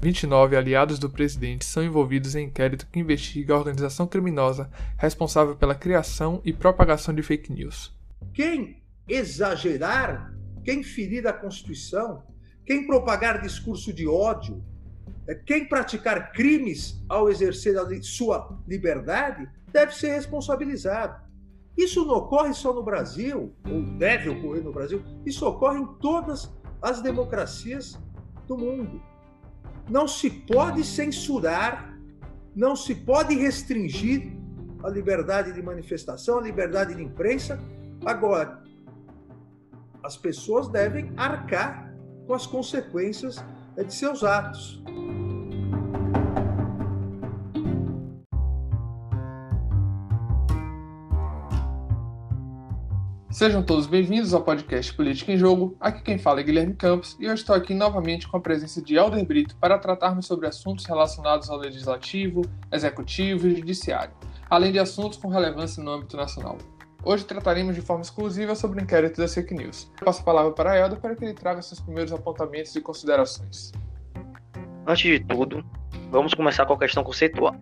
29 aliados do presidente são envolvidos em inquérito que investiga a organização criminosa responsável pela criação e propagação de fake news. Quem exagerar, quem ferir a Constituição, quem propagar discurso de ódio, é, quem praticar crimes ao exercer a sua liberdade, deve ser responsabilizado. Isso não ocorre só no Brasil, ou deve ocorrer no Brasil, isso ocorre em todas as democracias do mundo. Não se pode censurar, não se pode restringir a liberdade de manifestação, a liberdade de imprensa. Agora, as pessoas devem arcar com as consequências de seus atos. Sejam todos bem-vindos ao podcast Política em Jogo. Aqui quem fala é Guilherme Campos e eu estou aqui novamente com a presença de Helder Brito para tratarmos sobre assuntos relacionados ao legislativo, executivo e judiciário, além de assuntos com relevância no âmbito nacional. Hoje trataremos de forma exclusiva sobre o inquérito das fake news. Eu passo a palavra para Helder para que ele traga seus primeiros apontamentos e considerações. Antes de tudo, vamos começar com a questão conceitual.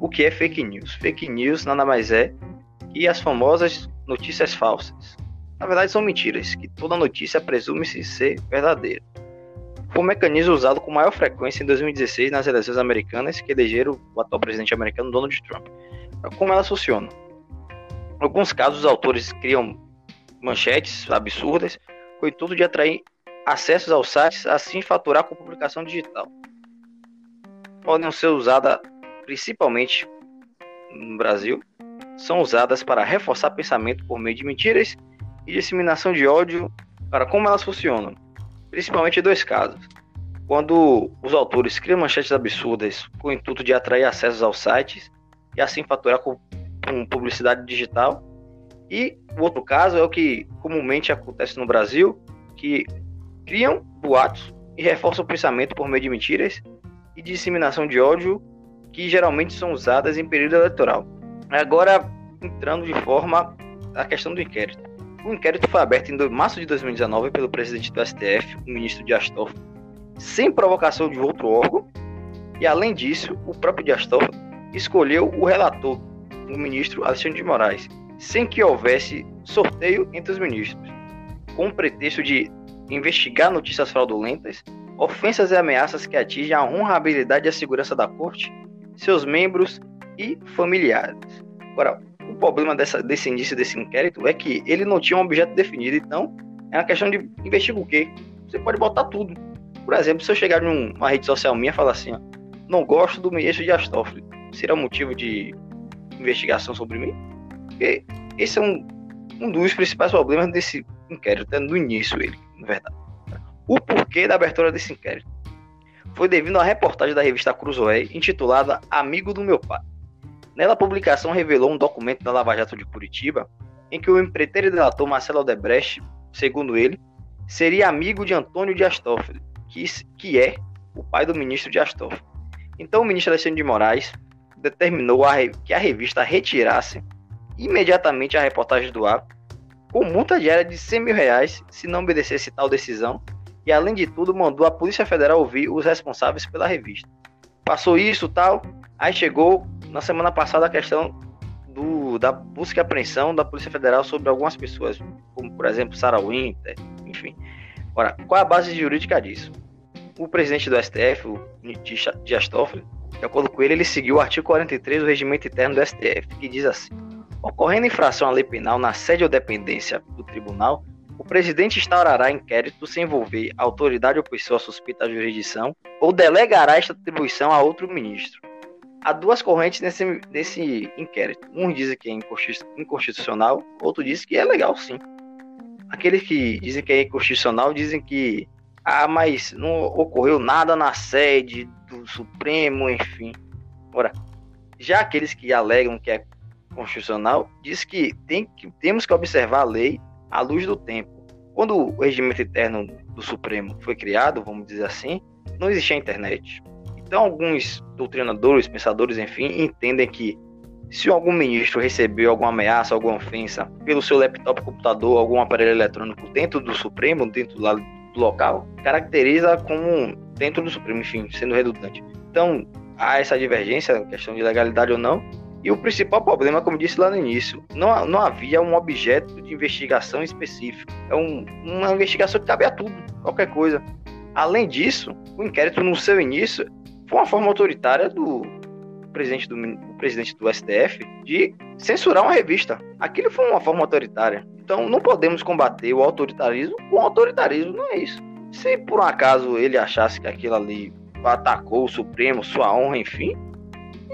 O que é fake news? Fake news nada mais é que as famosas notícias falsas. Na verdade, são mentiras, que toda notícia presume-se ser verdadeira. Foi um mecanismo usado com maior frequência em 2016 nas eleições americanas que elegeram o atual presidente americano Donald Trump. Como elas funcionam? Em alguns casos, os autores criam manchetes absurdas com o intuito de atrair acessos aos sites, assim faturar com publicação digital. Podem ser usadas principalmente no Brasil são usadas para reforçar pensamento por meio de mentiras e disseminação de ódio. Para como elas funcionam? Principalmente em dois casos. Quando os autores criam manchetes absurdas com o intuito de atrair acessos aos sites e assim faturar com, com publicidade digital. E o outro caso é o que comumente acontece no Brasil, que criam boatos e reforçam o pensamento por meio de mentiras e disseminação de ódio que geralmente são usadas em período eleitoral. Agora, entrando de forma a questão do inquérito. O inquérito foi aberto em março de 2019 pelo presidente do STF, o ministro Dias Toffoli, sem provocação de outro órgão, e além disso, o próprio Dias Toffoli escolheu o relator, o ministro Alexandre de Moraes, sem que houvesse sorteio entre os ministros, com o pretexto de investigar notícias fraudulentas, ofensas e ameaças que atingem a honrabilidade e a segurança da corte, seus membros e familiares. Agora, o problema dessa, desse início desse inquérito é que ele não tinha um objeto definido, então é uma questão de investigar o quê? Você pode botar tudo. Por exemplo, se eu chegar numa rede social minha e falar assim, ó, não gosto do ministro de Astófilo, será motivo de investigação sobre mim? Porque esse é um, um dos principais problemas desse inquérito, é no início ele, na verdade. O porquê da abertura desse inquérito foi devido uma reportagem da revista Cruzoé intitulada Amigo do Meu Pai. Nela, a publicação revelou um documento da Lava Jato de Curitiba em que o empreiteiro e delator Marcelo Odebrecht, segundo ele, seria amigo de Antônio de Astófilo, que, que é o pai do ministro de Astófilo. Então, o ministro Alexandre de Moraes determinou a, que a revista retirasse imediatamente a reportagem do ar, com multa diária de 100 mil reais se não obedecesse tal decisão, e além de tudo mandou a Polícia Federal ouvir os responsáveis pela revista. Passou isso tal, aí chegou na semana passada a questão do, da busca e apreensão da Polícia Federal sobre algumas pessoas, como por exemplo Sarah Winter, enfim. Ora, qual é a base jurídica disso? O presidente do STF, o Dias Toffoli, de acordo com ele, ele seguiu o artigo 43 do regimento interno do STF, que diz assim: ocorrendo infração à lei penal na sede ou dependência do tribunal, o presidente instaurará inquérito sem envolver autoridade ou pessoa suspeita da jurisdição ou delegará esta atribuição a outro ministro há duas correntes nesse, nesse inquérito. Um diz que é inconstitucional, outro diz que é legal, sim. Aqueles que dizem que é inconstitucional dizem que ah, mas não ocorreu nada na sede do Supremo, enfim. Ora, já aqueles que alegam que é constitucional diz que, tem que temos que observar a lei à luz do tempo. Quando o regimento interno do Supremo foi criado, vamos dizer assim, não existia internet. Então, alguns doutrinadores, pensadores, enfim, entendem que se algum ministro recebeu alguma ameaça, alguma ofensa pelo seu laptop, computador, algum aparelho eletrônico dentro do Supremo, dentro do local, caracteriza como dentro do Supremo, enfim, sendo redundante. Então, há essa divergência, questão de legalidade ou não, e o principal problema, como disse lá no início, não, não havia um objeto de investigação específico. É um, uma investigação que cabe a tudo, qualquer coisa. Além disso, o inquérito no seu início foi uma forma autoritária do presidente do, do presidente do STF de censurar uma revista. Aquilo foi uma forma autoritária. Então não podemos combater o autoritarismo com autoritarismo, não é isso. Se por um acaso ele achasse que aquilo ali atacou o Supremo, sua honra, enfim,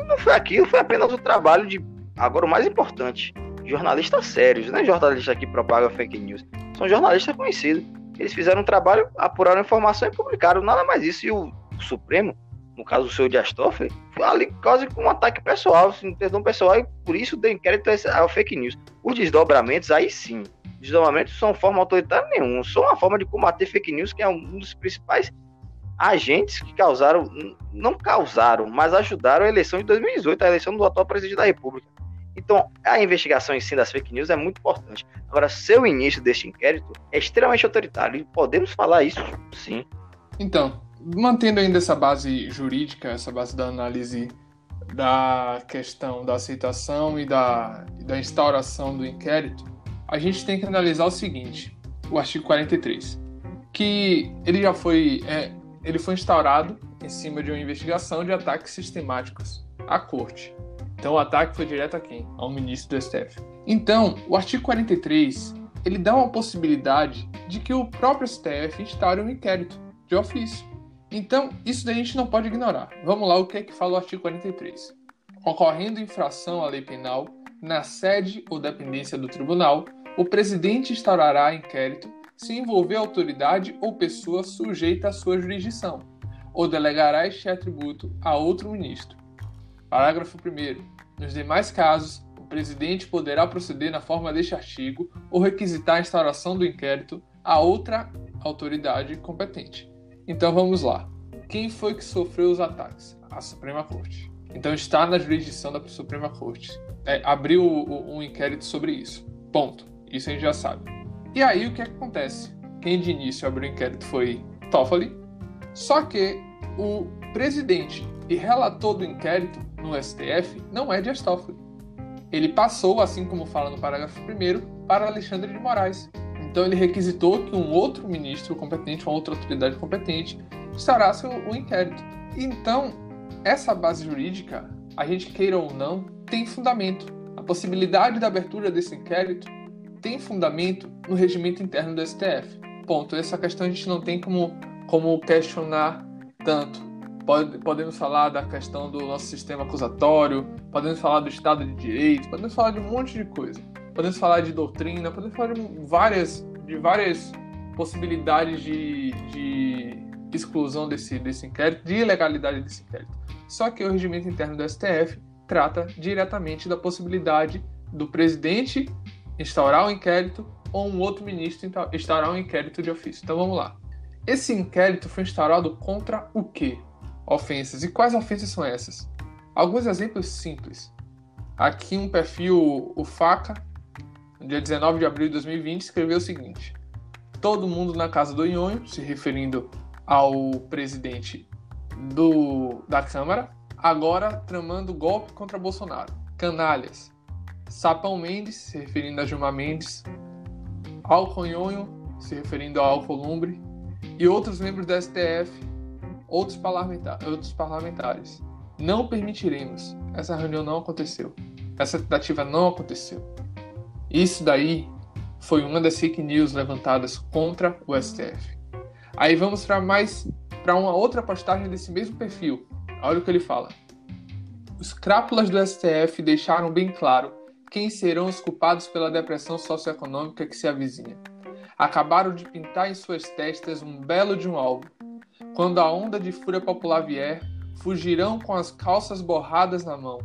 não foi aquilo, foi apenas o trabalho de. Agora, o mais importante, jornalistas sérios, não é jornalista que propaga fake news, são jornalistas conhecidos. Eles fizeram um trabalho, apuraram informação e publicaram, nada mais isso. E o, o Supremo, no caso do Dias Toffoli, foi ali quase com um ataque pessoal, assim, perdão pessoal, e por isso deu inquérito ao fake news. Os desdobramentos, aí sim, desdobramentos são forma autoritária nenhuma, são uma forma de combater fake news, que é um dos principais agentes que causaram, não causaram, mas ajudaram a eleição de 2018, a eleição do atual presidente da República. Então, a investigação em si das fake news é muito importante. Agora, seu início deste inquérito é extremamente autoritário e podemos falar isso sim. Então, mantendo ainda essa base jurídica, essa base da análise da questão da aceitação e da, da instauração do inquérito, a gente tem que analisar o seguinte: o artigo 43, que ele já foi é, ele foi instaurado em cima de uma investigação de ataques sistemáticos à corte. Então o ataque foi direto a quem? Ao ministro do STF. Então, o artigo 43, ele dá uma possibilidade de que o próprio STF instaure um inquérito de ofício. Então, isso daí a gente não pode ignorar. Vamos lá, o que é que fala o artigo 43? Ocorrendo infração à lei penal, na sede ou dependência do tribunal, o presidente instaurará inquérito se envolver autoridade ou pessoa sujeita à sua jurisdição, ou delegará este atributo a outro ministro. Parágrafo 1. Nos demais casos, o presidente poderá proceder na forma deste artigo ou requisitar a instauração do inquérito a outra autoridade competente. Então vamos lá. Quem foi que sofreu os ataques? A Suprema Corte. Então está na jurisdição da Suprema Corte. É, abriu um inquérito sobre isso. Ponto. Isso a gente já sabe. E aí o que, é que acontece? Quem de início abriu o inquérito foi Toffoli, só que o presidente e relator do inquérito no STF não é Dias Toffoli. Ele passou, assim como fala no parágrafo 1 para Alexandre de Moraes. Então ele requisitou que um outro ministro competente, uma outra autoridade competente, instaurasse o, inquérito. Então, essa base jurídica, a gente queira ou não, tem fundamento. A possibilidade da abertura desse inquérito tem fundamento no regimento interno do STF. Ponto. Essa questão a gente não tem como, como questionar tanto. Pode, podemos falar da questão do nosso sistema acusatório, podemos falar do Estado de Direito, podemos falar de um monte de coisa. Podemos falar de doutrina, podemos falar de várias, de várias possibilidades de, de exclusão desse, desse inquérito, de ilegalidade desse inquérito. Só que o regimento interno do STF trata diretamente da possibilidade do presidente instaurar um inquérito ou um outro ministro instaurar um inquérito de ofício. Então vamos lá. Esse inquérito foi instaurado contra o quê? Ofensas. E quais ofensas são essas? Alguns exemplos simples. Aqui um perfil, o Faca, dia 19 de abril de 2020, escreveu o seguinte: Todo mundo na casa do Nhonho, se referindo ao presidente do, da Câmara, agora tramando golpe contra Bolsonaro. Canalhas. Sapão Mendes, se referindo a Gilmar Mendes, Alconhonho, se referindo a Alcolumbre, e outros membros da STF, outros, parlamentar outros parlamentares. Não permitiremos. Essa reunião não aconteceu. Essa tentativa não aconteceu. Isso daí foi uma das fake news levantadas contra o STF. Aí vamos para mais para uma outra postagem desse mesmo perfil. Olha o que ele fala. Os crápulas do STF deixaram bem claro quem serão os culpados pela depressão socioeconômica que se avizinha. Acabaram de pintar em suas testas um belo de um álbum. Quando a onda de fúria popular vier, fugirão com as calças borradas na mão.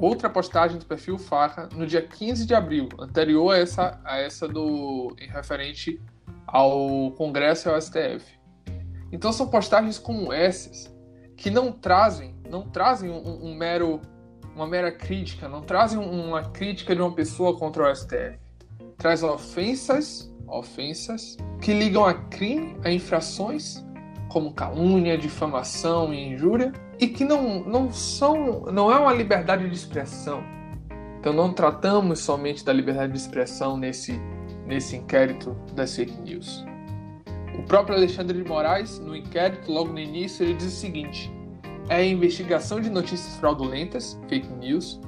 Outra postagem do perfil Faca no dia 15 de abril, anterior a essa, a essa do em referente ao Congresso e ao STF. Então são postagens como essas que não trazem, não trazem um, um mero uma mera crítica, não trazem uma crítica de uma pessoa contra o STF. Traz ofensas, ofensas que ligam a crime, a infrações como calúnia, difamação e injúria, e que não, não são não é uma liberdade de expressão. Então não tratamos somente da liberdade de expressão nesse nesse inquérito das fake news. O próprio Alexandre de Moraes, no inquérito, logo no início, ele diz o seguinte: é a investigação de notícias fraudulentas, fake news,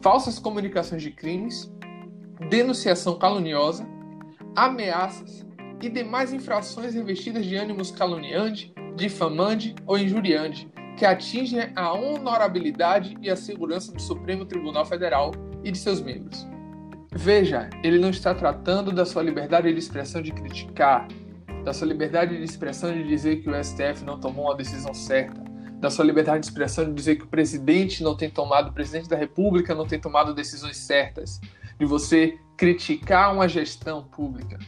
falsas comunicações de crimes, denunciação caluniosa, ameaças e demais infrações revestidas de ânimos caluniante, difamante ou injuriante, que atingem a honorabilidade e a segurança do Supremo Tribunal Federal e de seus membros. Veja, ele não está tratando da sua liberdade de expressão de criticar, da sua liberdade de expressão de dizer que o STF não tomou uma decisão certa, da sua liberdade de expressão de dizer que o presidente não tem tomado, o presidente da República não tem tomado decisões certas, de você criticar uma gestão pública.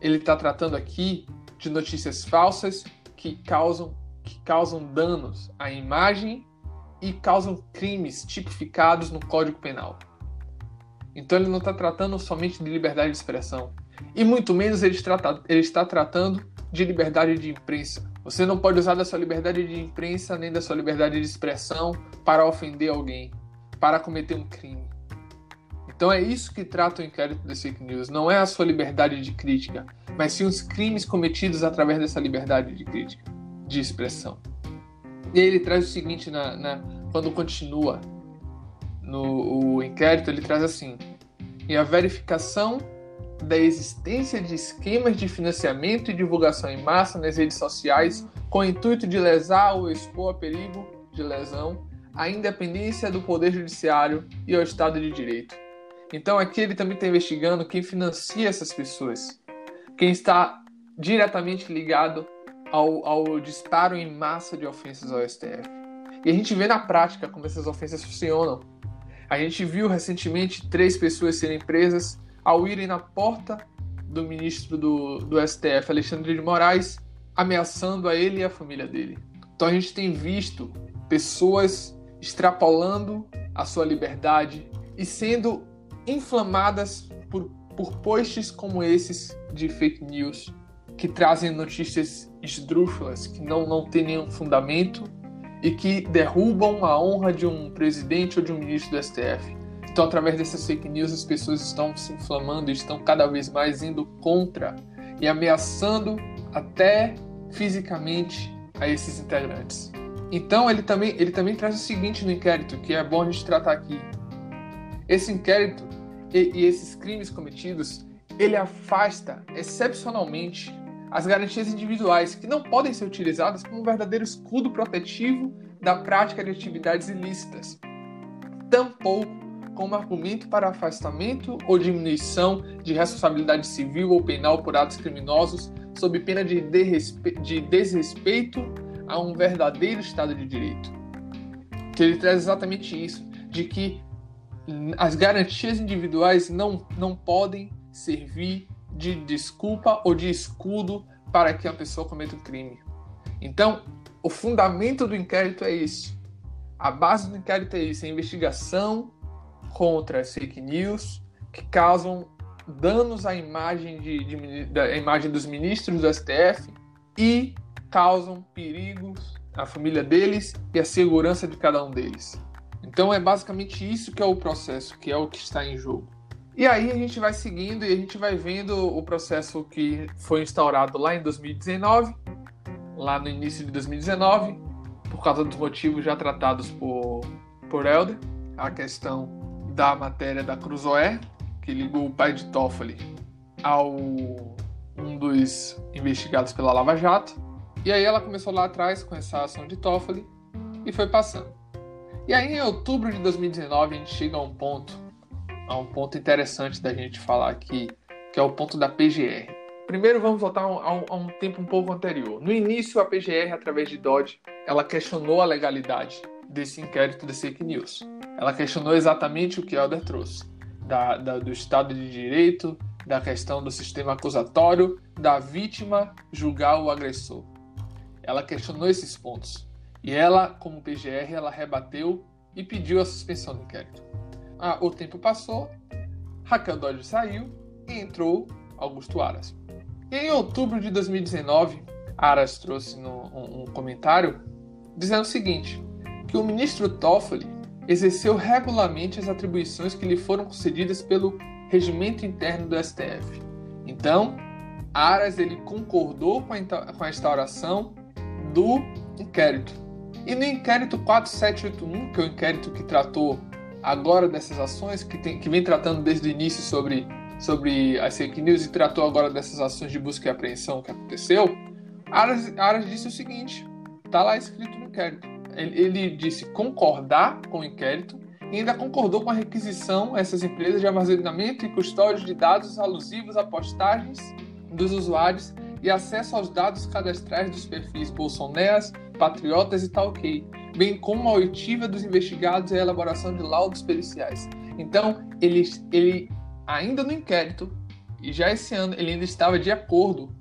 Ele está tratando aqui de notícias falsas que causam, que causam danos à imagem e causam crimes tipificados no Código Penal. Então ele não está tratando somente de liberdade de expressão. E muito menos ele, ele está tratando de liberdade de imprensa. Você não pode usar da sua liberdade de imprensa nem da sua liberdade de expressão para ofender alguém, para cometer um crime. Então é isso que trata o inquérito das fake news. Não é a sua liberdade de crítica, mas sim os crimes cometidos através dessa liberdade de crítica, de expressão. E ele traz o seguinte na, na quando continua no inquérito, ele traz assim: e a verificação da existência de esquemas de financiamento e divulgação em massa nas redes sociais com o intuito de lesar ou expor a perigo de lesão à independência do Poder Judiciário e ao Estado de Direito. Então aqui ele também está investigando quem financia essas pessoas, quem está diretamente ligado ao, ao disparo em massa de ofensas ao STF. E a gente vê na prática como essas ofensas funcionam. A gente viu recentemente três pessoas serem presas ao irem na porta do ministro do, do STF, Alexandre de Moraes, ameaçando a ele e a família dele. Então a gente tem visto pessoas extrapolando a sua liberdade e sendo inflamadas por, por posts como esses de fake news, que trazem notícias esdrúxulas, que não, não têm nenhum fundamento e que derrubam a honra de um presidente ou de um ministro do STF. Então, através dessas fake news, as pessoas estão se inflamando, estão cada vez mais indo contra e ameaçando até fisicamente a esses integrantes. Então, ele também, ele também traz o seguinte no inquérito, que é bom a gente tratar aqui. Esse inquérito e, e esses crimes cometidos, ele afasta excepcionalmente as garantias individuais, que não podem ser utilizadas como um verdadeiro escudo protetivo da prática de atividades ilícitas, tampouco como argumento para afastamento ou diminuição de responsabilidade civil ou penal por atos criminosos, sob pena de, de desrespeito a um verdadeiro Estado de Direito. Que ele traz exatamente isso, de que as garantias individuais não, não podem servir de desculpa ou de escudo para que a pessoa cometa um crime. Então, o fundamento do inquérito é isso. A base do inquérito é isso, a investigação contra as fake news que causam danos à imagem, de, de, da imagem dos ministros do STF e causam perigos à família deles e à segurança de cada um deles. Então é basicamente isso que é o processo, que é o que está em jogo. E aí a gente vai seguindo e a gente vai vendo o processo que foi instaurado lá em 2019, lá no início de 2019, por causa dos motivos já tratados por, por Helder, a questão da matéria da Cruzoé, que ligou o pai de Toffoli ao um dos investigados pela Lava Jato. E aí ela começou lá atrás com essa ação de Toffoli e foi passando. E aí em outubro de 2019 a gente chega a um ponto a um ponto interessante da gente falar aqui, que é o ponto da PGR. Primeiro vamos voltar a um, a um tempo um pouco anterior. No início, a PGR, através de Dodge, ela questionou a legalidade desse inquérito de fake news. Ela questionou exatamente o que Helder trouxe, da, da, do Estado de Direito, da questão do sistema acusatório, da vítima julgar o agressor. Ela questionou esses pontos. E ela, como PGR, ela rebateu e pediu a suspensão do inquérito. Ah, o tempo passou, Raquel Dodge saiu e entrou Augusto Aras. E em outubro de 2019, Aras trouxe no, um, um comentário dizendo o seguinte: que o ministro Toffoli exerceu regularmente as atribuições que lhe foram concedidas pelo regimento interno do STF. Então, Aras ele concordou com a, instauração do inquérito. E no inquérito 4781, que é o inquérito que tratou agora dessas ações, que, tem, que vem tratando desde o início sobre, sobre as fake news e tratou agora dessas ações de busca e apreensão que aconteceu, Aras, Aras disse o seguinte: está lá escrito no inquérito. Ele, ele disse concordar com o inquérito e ainda concordou com a requisição a essas empresas de armazenamento e custódia de dados alusivos a postagens dos usuários e acesso aos dados cadastrais dos perfis Bolsoneras, Patriotas e Talkei, bem como a oitiva dos investigados e a elaboração de laudos periciais. Então, ele, ele ainda no inquérito, e já esse ano, ele ainda estava de acordo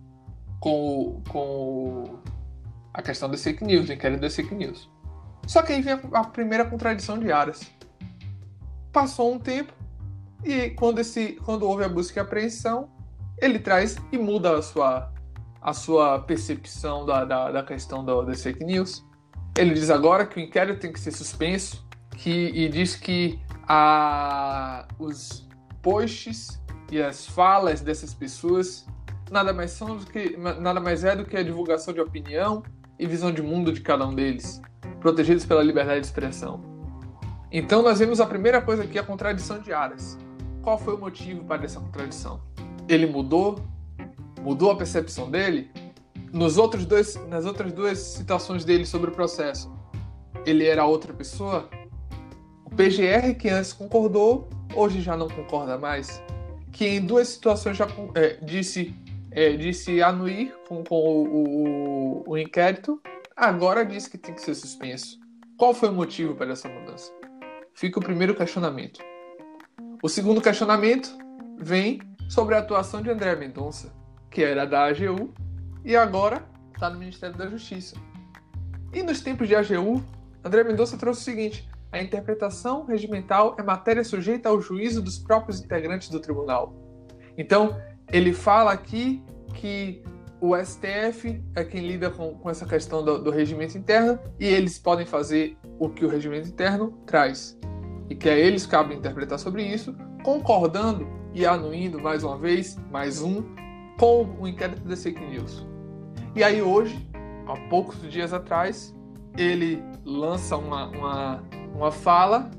com, com a questão das fake news, do inquérito das fake news. Só que aí vem a, a primeira contradição de Aras. Passou um tempo, e quando, esse, quando houve a busca e apreensão, ele traz e muda a sua, a sua percepção da, da, da questão do, das fake news. Ele diz agora que o inquérito tem que ser suspenso que, e diz que a, os posts e as falas dessas pessoas nada mais são do que nada mais é do que a divulgação de opinião e visão de mundo de cada um deles, protegidos pela liberdade de expressão. Então nós vemos a primeira coisa aqui a contradição de Aras. Qual foi o motivo para essa contradição? Ele mudou mudou a percepção dele, nos outros dois, nas outras duas citações dele sobre o processo, ele era outra pessoa. O PGR, que antes concordou, hoje já não concorda mais. Que em duas situações já é, disse, é, disse anuir com, com o, o, o inquérito, agora diz que tem que ser suspenso. Qual foi o motivo para essa mudança? Fica o primeiro questionamento. O segundo questionamento vem sobre a atuação de André Mendonça que era da AGU, e agora está no Ministério da Justiça. E nos tempos de AGU, André Mendonça trouxe o seguinte: a interpretação regimental é matéria sujeita ao juízo dos próprios integrantes do tribunal. Então, ele fala aqui que o STF é quem lida com, com essa questão do, do, regimento interno e eles podem fazer o que o regimento interno traz. E que a eles cabe interpretar sobre isso, concordando e anuindo mais uma vez, mais um, com o inquérito das fake news. E aí hoje, há poucos dias atrás, ele lança uma, uma, uma fala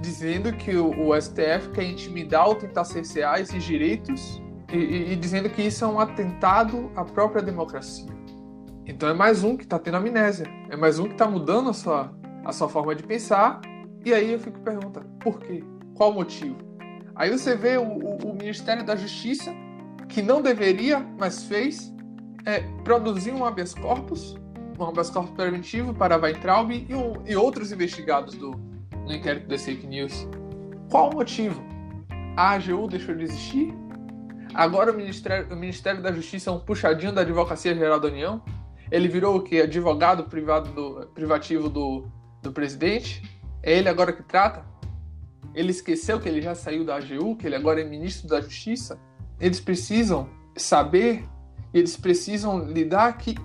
dizendo que o, o, STF quer intimidar ou tentar cercear esses direitos e, e, e, dizendo que isso é um atentado à própria democracia. Então é mais um que está tendo amnésia, é mais um que está mudando a sua, a sua forma de pensar. E aí eu fico perguntando, por quê? Qual o motivo? Aí você vê o, o, o Ministério da Justiça que não deveria, mas fez, é produzir um habeas corpus, um habeas corpus preventivo para Weintraub e, um, e outros investigados do, no inquérito das fake news. Qual o motivo? A AGU deixou de existir? Agora o Ministério, o Ministério da Justiça é um puxadinho da Advocacia Geral da União? Ele virou o que? Advogado privado do, privativo do, do presidente? É ele agora que trata? Ele esqueceu que ele já saiu da AGU, que ele agora é ministro da Justiça? Eles precisam saber, eles precisam lidar que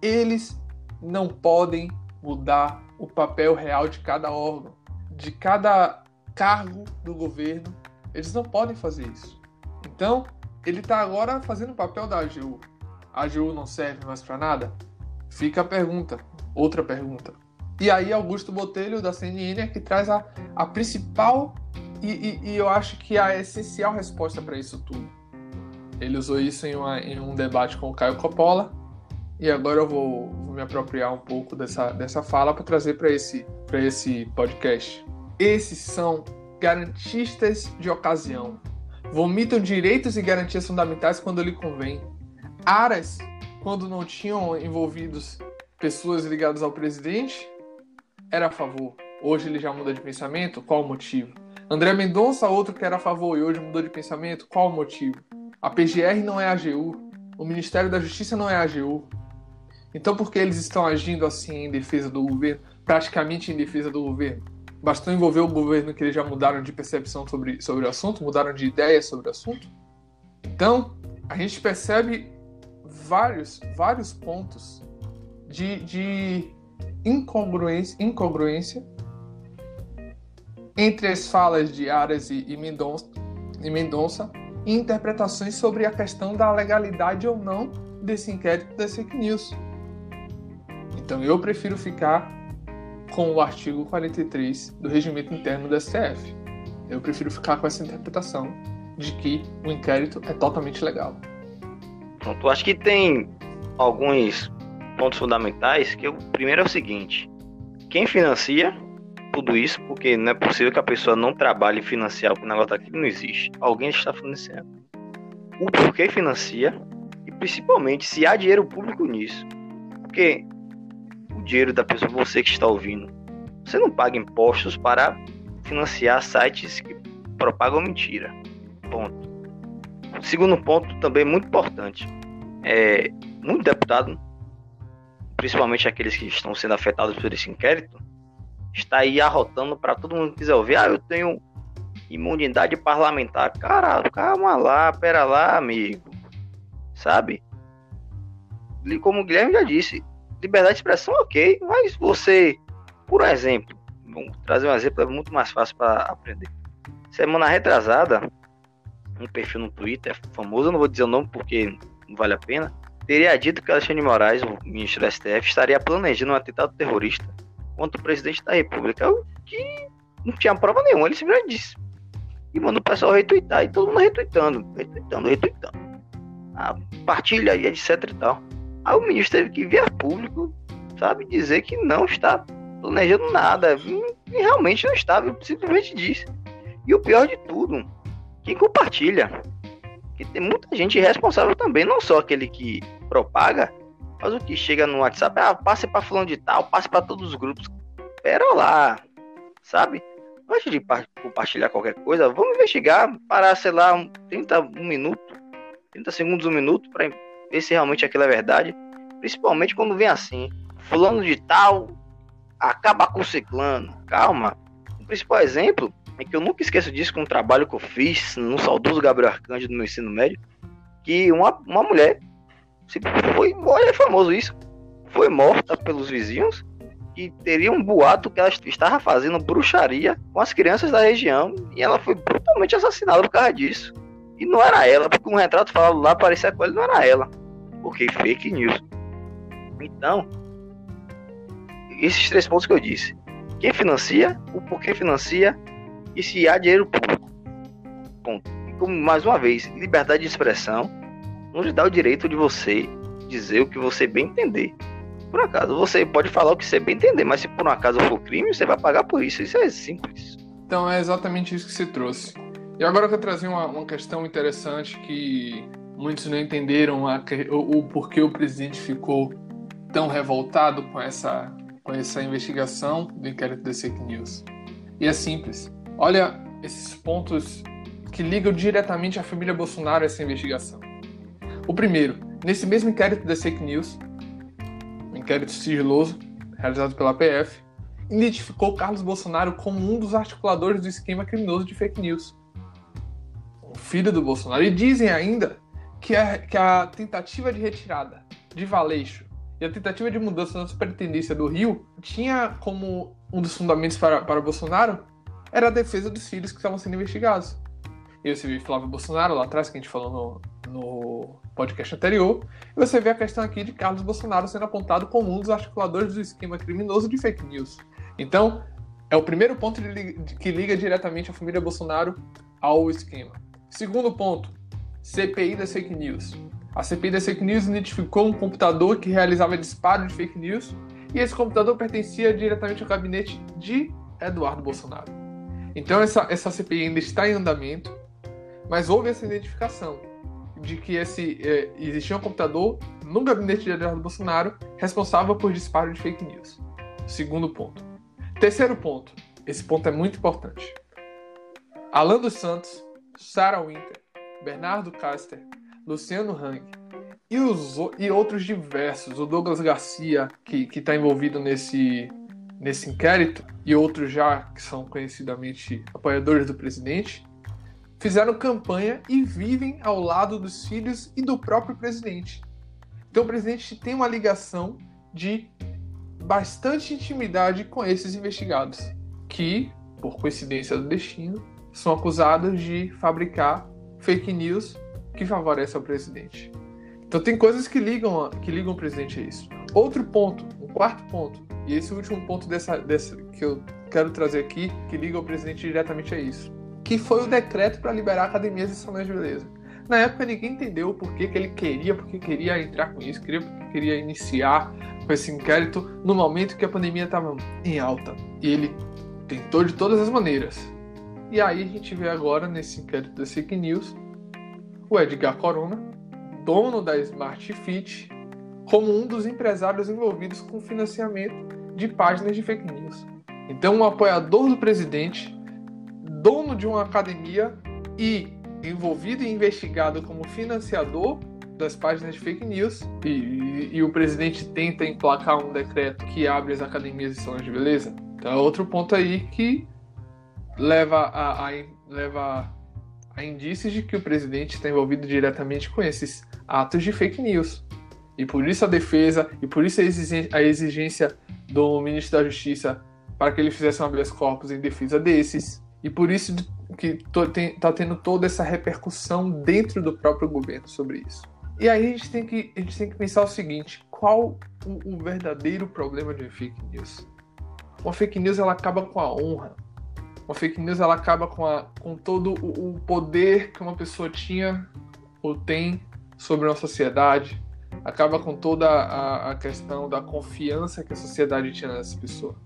eles não podem mudar o papel real de cada órgão, de cada cargo do governo. Eles não podem fazer isso. Então, ele está agora fazendo o papel da AGU. A AGU não serve mais para nada? Fica a pergunta, outra pergunta. E aí, Augusto Botelho, da CNN, é que traz a, a principal e, e, e eu acho que a essencial resposta para isso tudo ele usou isso em, uma, em, um debate com o Caio Coppola e agora eu vou, vou me apropriar um pouco dessa, dessa fala para trazer para esse, esse podcast. Esses são garantistas de ocasião. Vomitam direitos e garantias fundamentais quando lhe convém. Aras, quando não tinham envolvidos pessoas ligadas ao presidente, era a favor. Hoje ele já muda de pensamento? Qual o motivo? André Mendonça, outro que era a favor e hoje mudou de pensamento? Qual o motivo? A PGR não é a AGU. O Ministério da Justiça não é a AGU. Então, por que eles estão agindo assim em defesa do governo, praticamente em defesa do governo? Bastou envolver o governo que eles já mudaram de percepção sobre, sobre o assunto, mudaram de ideia sobre o assunto? Então, a gente percebe vários, vários pontos de, de incongruência, incongruência entre as falas de Aras e, e Mendonça, e Mendonça e interpretações sobre a questão da legalidade ou não desse inquérito das fake news. Então eu prefiro ficar com o artigo 43 do regimento interno do STF. Eu prefiro ficar com essa interpretação de que o inquérito é totalmente legal. Pronto, acho que tem alguns pontos fundamentais, que o primeiro é o seguinte, quem financia tudo isso, porque não é possível que a pessoa não trabalhe e financiar o negócio daqui não existe. Alguém está financiando. O porquê financia e principalmente se há dinheiro público nisso. Porque o dinheiro da pessoa, você que está ouvindo, você não paga impostos para financiar sites que propagam mentira. Ponto. Segundo ponto, também muito importante, é muito deputado, principalmente aqueles que estão sendo afetados por esse inquérito, está aí arrotando para todo mundo que quiser ouvir. Ah, eu tenho imunidade parlamentar. Cara, calma lá, pera lá, amigo. Sabe? Como o Guilherme já disse, liberdade de expressão, ok, mas você, por exemplo, vamos trazer um exemplo, é muito mais fácil para aprender. Semana retrasada, um perfil no Twitter famoso, não vou dizer o nome porque não vale a pena, teria dito que Alexandre Moraes, o ministro da STF, estaria planejando um atentado terrorista contra o presidente da República, o que não tinha prova nenhuma, ele simplesmente disse. E manda o pessoal retweetar, e todo mundo retweetando, retweetando, retweetando. A partilha e etc e tal. Aí o ministro teve que vir a público, sabe, dizer que não está planejando nada. E realmente não estava, simplesmente disse. E o pior de tudo, quem compartilha, que tem muita gente responsável também, não só aquele que propaga, mas o que chega no WhatsApp, ah, passe para fulano de tal, passe para todos os grupos. Pera lá, sabe? Antes de compartilhar qualquer coisa, vamos investigar, parar, sei lá, 30 um minuto, 30 segundos, um minuto, para ver se realmente aquilo é verdade. Principalmente quando vem assim, fulano de tal acaba com o ciclano. Calma. O principal exemplo é que eu nunca esqueço disso com um trabalho que eu fiz no saudoso Gabriel Arcanjo do meu ensino médio, que uma, uma mulher foi, olha, é famoso isso, foi morta pelos vizinhos e teria um boato que ela estava fazendo bruxaria com as crianças da região e ela foi brutalmente assassinada por causa disso. E não era ela, porque um retrato falado lá parecia com ela, não era ela. Porque fake news. Então, esses três pontos que eu disse. Quem financia, o porquê financia e se há dinheiro público. Ponto. E como, mais uma vez, liberdade de expressão não lhe dá o direito de você dizer o que você bem entender. Por acaso, você pode falar o que você bem entender, mas se por um acaso for crime, você vai pagar por isso. Isso é simples. Então é exatamente isso que se trouxe. E agora eu vou trazer uma, uma questão interessante que muitos não entenderam a, o, o porquê o presidente ficou tão revoltado com essa, com essa investigação do inquérito das fake news. E é simples. Olha esses pontos que ligam diretamente à família Bolsonaro essa investigação. O primeiro, nesse mesmo inquérito das fake news, um inquérito sigiloso realizado pela PF, identificou Carlos Bolsonaro como um dos articuladores do esquema criminoso de fake news. O filho do Bolsonaro. E dizem ainda que a, que a tentativa de retirada de Valeixo e a tentativa de mudança na superintendência do Rio tinha como um dos fundamentos para, para Bolsonaro era a defesa dos filhos que estavam sendo investigados. E você viu Flávio Bolsonaro lá atrás, que a gente falou no, no podcast anterior, e você vê a questão aqui de Carlos Bolsonaro sendo apontado como um dos articuladores do esquema criminoso de fake news. Então, é o primeiro ponto de, de, que liga diretamente a família Bolsonaro ao esquema. Segundo ponto, CPI das fake news. A CPI das fake news identificou um computador que realizava disparo de fake news e esse computador pertencia diretamente ao gabinete de Eduardo Bolsonaro. Então essa, essa CPI ainda está em andamento, mas houve essa identificação de que esse, é, existia um computador no gabinete de Eduardo Bolsonaro responsável por disparo de fake news. Segundo ponto. Terceiro ponto. Esse ponto é muito importante. Alan dos Santos, Sarah Winter, Bernardo Caster, Luciano Hang e, os, e outros diversos, o Douglas Garcia, que está envolvido nesse, nesse inquérito, e outros já que são conhecidamente apoiadores do presidente, fizeram campanha e vivem ao lado dos filhos e do próprio presidente. Então o presidente tem uma ligação de bastante intimidade com esses investigados, que, por coincidência do destino, são acusados de fabricar fake news que favorecem ao presidente. Então tem coisas que ligam, que ligam o presidente a isso. Outro ponto, um quarto ponto, e esse último ponto dessa, dessa que eu quero trazer aqui, que liga o presidente diretamente a isso, que foi o decreto para liberar academias e salões de beleza. Na época ninguém entendeu o porquê que ele queria, porque queria entrar com isso, queria, queria iniciar com esse inquérito no momento que a pandemia estava em alta. E ele tentou de todas as maneiras. E aí a gente vê agora nesse inquérito da fake news o Edgar Corona, dono da Smart Fit, como um dos empresários envolvidos com financiamento de páginas de fake news. Então, um apoiador do presidente, dono de uma academia e envolvido e investigado como financiador das páginas de fake news e, e, e, o presidente tenta emplacar um decreto que abre as academias e salões de beleza. Então é outro ponto aí que leva a, a, leva a indícios de que o presidente está envolvido diretamente com esses atos de fake news. E por isso a defesa, e por isso a exigência do ministro da Justiça para que ele fizesse um habeas corpus em defesa desses. E por isso que está tendo toda essa repercussão dentro do próprio governo sobre isso. E aí a gente tem que, a gente tem que pensar o seguinte: qual o, o verdadeiro problema de fake news? Uma fake news ela acaba com a honra. Uma fake news ela acaba com, a, com todo o, o poder que uma pessoa tinha ou tem sobre uma sociedade. Acaba com toda a, a questão da confiança que a sociedade tinha nessa pessoa.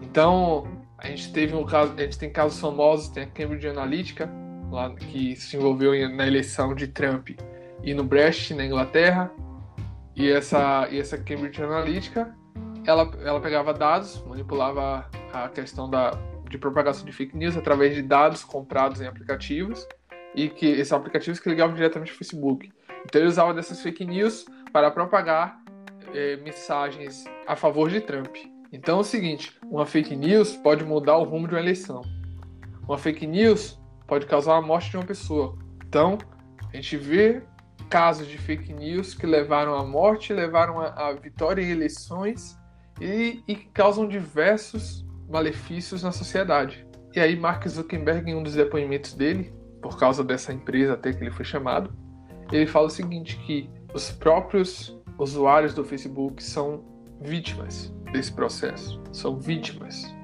Então, a gente teve um caso, a gente tem casos famosos, tem a Cambridge Analytica, lá que se envolveu na eleição de Trump e no Brexit na Inglaterra. E essa e essa Cambridge Analytica, ela ela pegava dados, manipulava a questão da de propagação de fake news através de dados comprados em aplicativos e que esses aplicativos que ligavam diretamente ao Facebook. Então ele usava dessas fake news para propagar é, mensagens a favor de Trump. Então é o seguinte, uma fake news pode mudar o rumo de uma eleição. Uma fake news pode causar a morte de uma pessoa. Então, a gente vê casos de fake news que levaram à morte, levaram à vitória em eleições e, e causam diversos malefícios na sociedade. E aí Mark Zuckerberg, em um dos depoimentos dele, por causa dessa empresa até que ele foi chamado, ele fala o seguinte, que os próprios usuários do Facebook são vítimas desse processo. São vítimas.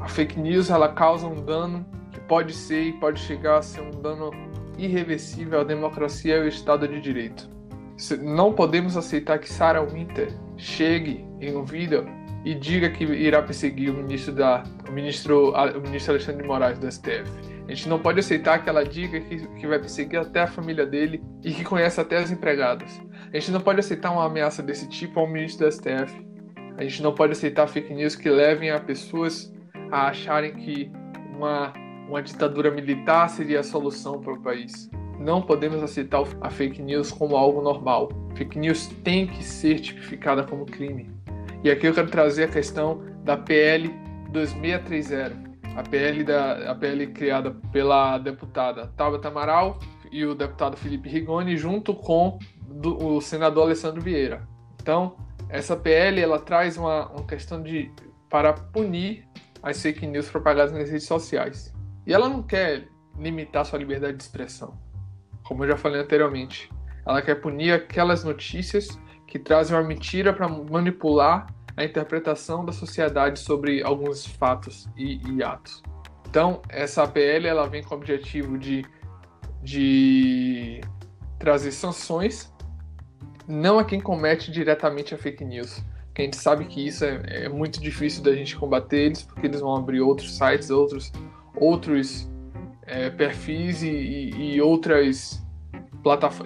A fake news ela causa um dano que pode ser e pode chegar a ser um dano irreversível à democracia e ao Estado de Direito. Não podemos aceitar que Sarah Winter chegue em um vídeo e diga que irá perseguir o ministro da o ministro o ministro Alexandre de Moraes do STF. A gente não pode aceitar que ela diga que, que vai perseguir até a família dele e que conhece até as empregadas. A gente não pode aceitar uma ameaça desse tipo ao ministro do STF. A gente não pode aceitar fake news que levem a pessoas a acharem que uma, uma ditadura militar seria a solução para o país. Não podemos aceitar a fake news como algo normal. Fake news tem que ser tipificada como crime. E aqui eu quero trazer a questão da PL 2630, a PL, da, a PL criada pela deputada Tabata Amaral e o deputado Felipe Rigoni, junto com do, o senador Alessandro Vieira. Então, essa PL ela traz uma, uma questão de para punir as fake news propagadas nas redes sociais. E ela não quer limitar sua liberdade de expressão, como eu já falei anteriormente. Ela quer punir aquelas notícias que trazem uma mentira para manipular a interpretação da sociedade sobre alguns fatos e, e, atos. Então, essa PL ela vem com o objetivo de, de trazer sanções não a quem comete diretamente a fake news. Que a gente sabe que isso é, é muito difícil da gente combater eles, porque eles vão abrir outros sites, outros, outros é, perfis e, e, e outras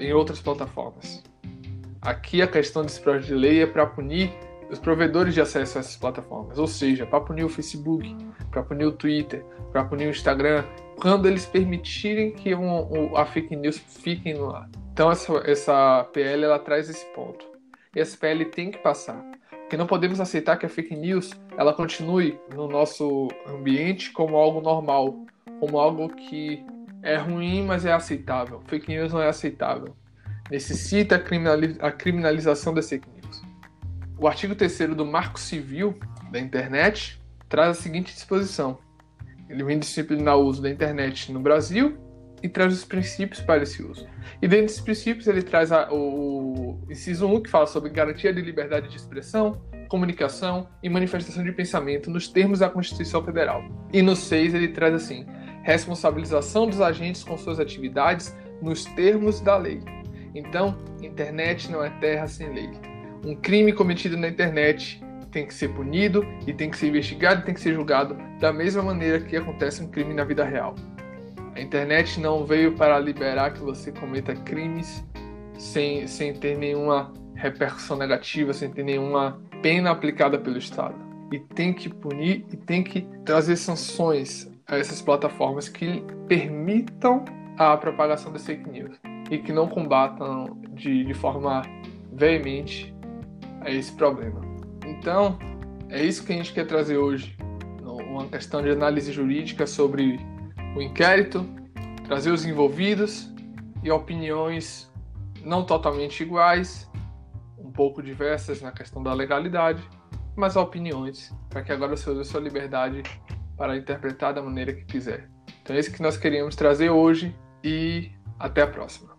em outras plataformas. Aqui a questão desse projeto de lei é para punir os provedores de acesso a essas plataformas, ou seja, para punir o Facebook, para punir o Twitter, para punir o Instagram, quando eles permitirem que um, um, a fake news fiquem no ar. Então essa, essa PL ela traz esse ponto. E essa PL tem que passar. Porque não podemos aceitar que a fake news ela continue no nosso ambiente como algo normal, como algo que é ruim, mas é aceitável. Fake news não é aceitável. necessita a criminalização das fake news. O artigo 3 do Marco Civil da Internet traz a seguinte disposição: ele vem disciplinar o uso da internet no Brasil e traz os princípios para esse uso. E dentro desses princípios ele traz a, o, o inciso 1 que fala sobre garantia de liberdade de expressão, comunicação e manifestação de pensamento nos termos da Constituição Federal. E no 6 ele traz assim: responsabilização dos agentes com suas atividades nos termos da lei. Então, internet não é terra sem lei. Um crime cometido na internet tem que ser punido e tem que ser investigado e tem que ser julgado da mesma maneira que acontece um crime na vida real. A internet não veio para liberar que você cometa crimes sem, sem ter nenhuma repercussão negativa, sem ter nenhuma pena aplicada pelo Estado. E tem que punir e tem que trazer sanções a essas plataformas que permitam a propagação das fake news e que não combatam de, de forma veemente esse problema. Então, é isso que a gente quer trazer hoje, uma questão de análise jurídica sobre o inquérito, trazer os envolvidos e opiniões não totalmente iguais, um pouco diversas na questão da legalidade, mas opiniões para que agora você use a sua liberdade para interpretar da maneira que quiser. Então é isso que nós queríamos trazer hoje e até a próxima.